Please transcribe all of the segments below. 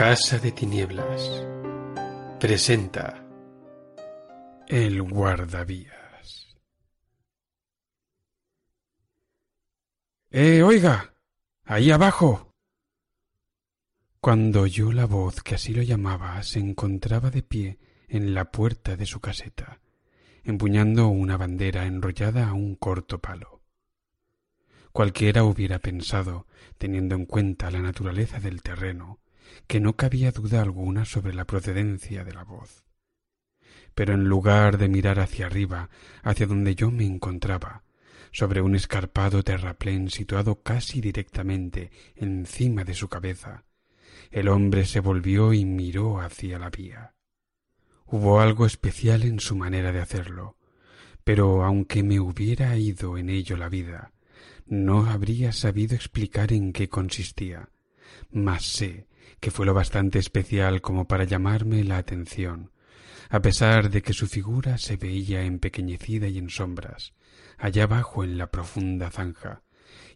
Casa de Tinieblas presenta El Guardavías. ¡Eh, oiga! ¡Ahí abajo! Cuando oyó la voz que así lo llamaba, se encontraba de pie en la puerta de su caseta, empuñando una bandera enrollada a un corto palo. Cualquiera hubiera pensado, teniendo en cuenta la naturaleza del terreno, que no cabía duda alguna sobre la procedencia de la voz. Pero en lugar de mirar hacia arriba, hacia donde yo me encontraba, sobre un escarpado terraplén situado casi directamente encima de su cabeza, el hombre se volvió y miró hacia la vía. Hubo algo especial en su manera de hacerlo, pero aunque me hubiera ido en ello la vida, no habría sabido explicar en qué consistía, mas sé que fue lo bastante especial como para llamarme la atención, a pesar de que su figura se veía empequeñecida y en sombras, allá abajo en la profunda zanja,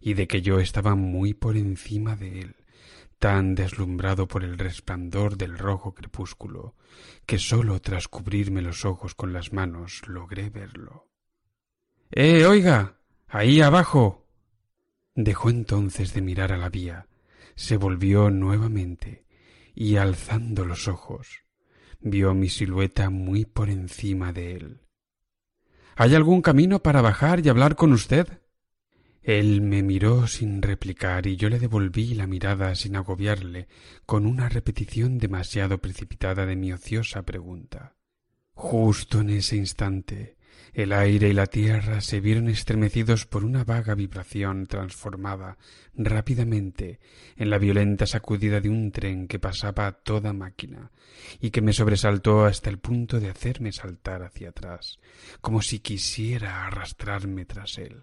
y de que yo estaba muy por encima de él, tan deslumbrado por el resplandor del rojo crepúsculo, que sólo tras cubrirme los ojos con las manos logré verlo. ¡Eh, oiga! ¡Ahí abajo! Dejó entonces de mirar a la vía, se volvió nuevamente y alzando los ojos vio mi silueta muy por encima de él. ¿Hay algún camino para bajar y hablar con usted? Él me miró sin replicar y yo le devolví la mirada sin agobiarle con una repetición demasiado precipitada de mi ociosa pregunta. Justo en ese instante el aire y la tierra se vieron estremecidos por una vaga vibración transformada rápidamente en la violenta sacudida de un tren que pasaba a toda máquina y que me sobresaltó hasta el punto de hacerme saltar hacia atrás, como si quisiera arrastrarme tras él.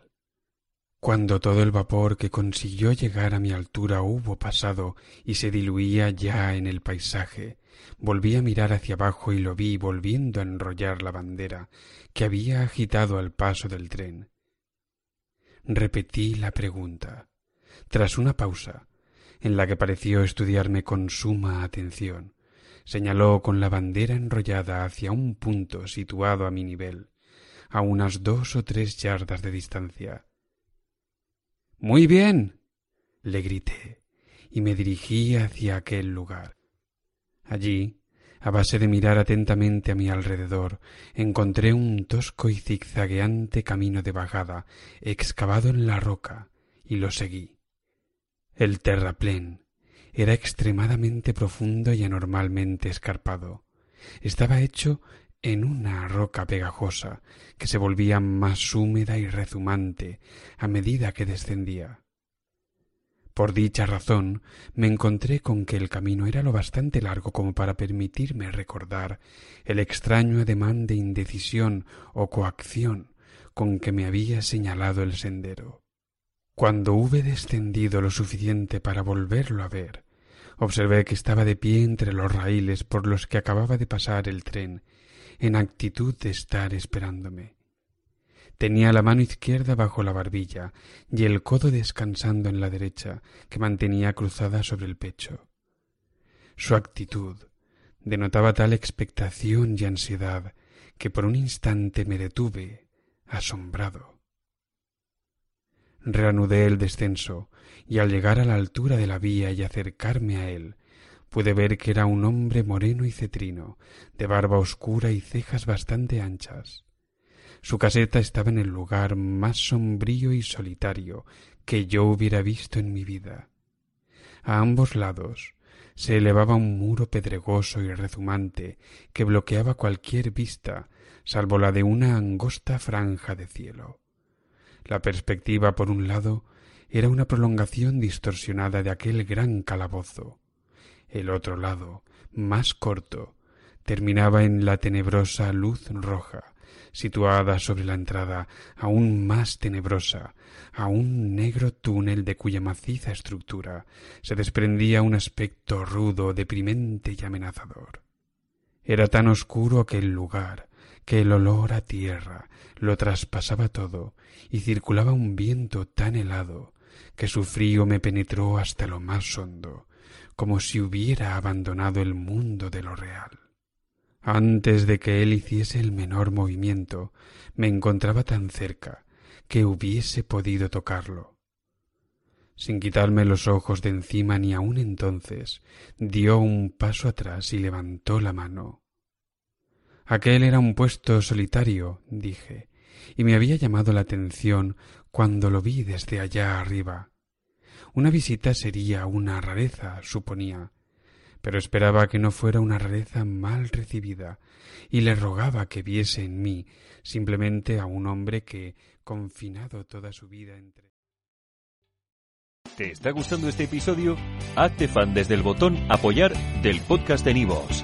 Cuando todo el vapor que consiguió llegar a mi altura hubo pasado y se diluía ya en el paisaje, volví a mirar hacia abajo y lo vi volviendo a enrollar la bandera que había agitado al paso del tren. Repetí la pregunta. Tras una pausa, en la que pareció estudiarme con suma atención, señaló con la bandera enrollada hacia un punto situado a mi nivel, a unas dos o tres yardas de distancia. Muy bien. le grité, y me dirigí hacia aquel lugar. Allí, a base de mirar atentamente a mi alrededor, encontré un tosco y zigzagueante camino de bajada, excavado en la roca, y lo seguí. El terraplén era extremadamente profundo y anormalmente escarpado. Estaba hecho en una roca pegajosa que se volvía más húmeda y rezumante a medida que descendía. Por dicha razón me encontré con que el camino era lo bastante largo como para permitirme recordar el extraño ademán de indecisión o coacción con que me había señalado el sendero. Cuando hube descendido lo suficiente para volverlo a ver, observé que estaba de pie entre los raíles por los que acababa de pasar el tren en actitud de estar esperándome. Tenía la mano izquierda bajo la barbilla y el codo descansando en la derecha, que mantenía cruzada sobre el pecho. Su actitud denotaba tal expectación y ansiedad que por un instante me detuve, asombrado. Reanudé el descenso, y al llegar a la altura de la vía y acercarme a él, pude ver que era un hombre moreno y cetrino, de barba oscura y cejas bastante anchas. Su caseta estaba en el lugar más sombrío y solitario que yo hubiera visto en mi vida. A ambos lados se elevaba un muro pedregoso y rezumante que bloqueaba cualquier vista, salvo la de una angosta franja de cielo. La perspectiva, por un lado, era una prolongación distorsionada de aquel gran calabozo. El otro lado, más corto, terminaba en la tenebrosa luz roja, situada sobre la entrada, aún más tenebrosa, a un negro túnel de cuya maciza estructura se desprendía un aspecto rudo, deprimente y amenazador. Era tan oscuro aquel lugar que el olor a tierra lo traspasaba todo y circulaba un viento tan helado que su frío me penetró hasta lo más hondo, como si hubiera abandonado el mundo de lo real. Antes de que él hiciese el menor movimiento, me encontraba tan cerca que hubiese podido tocarlo. Sin quitarme los ojos de encima ni aun entonces, dio un paso atrás y levantó la mano. Aquel era un puesto solitario, dije, y me había llamado la atención cuando lo vi desde allá arriba. Una visita sería una rareza, suponía, pero esperaba que no fuera una rareza mal recibida, y le rogaba que viese en mí simplemente a un hombre que, confinado toda su vida entre... ¿Te está gustando este episodio? Hazte fan desde el botón apoyar del podcast de Nivos.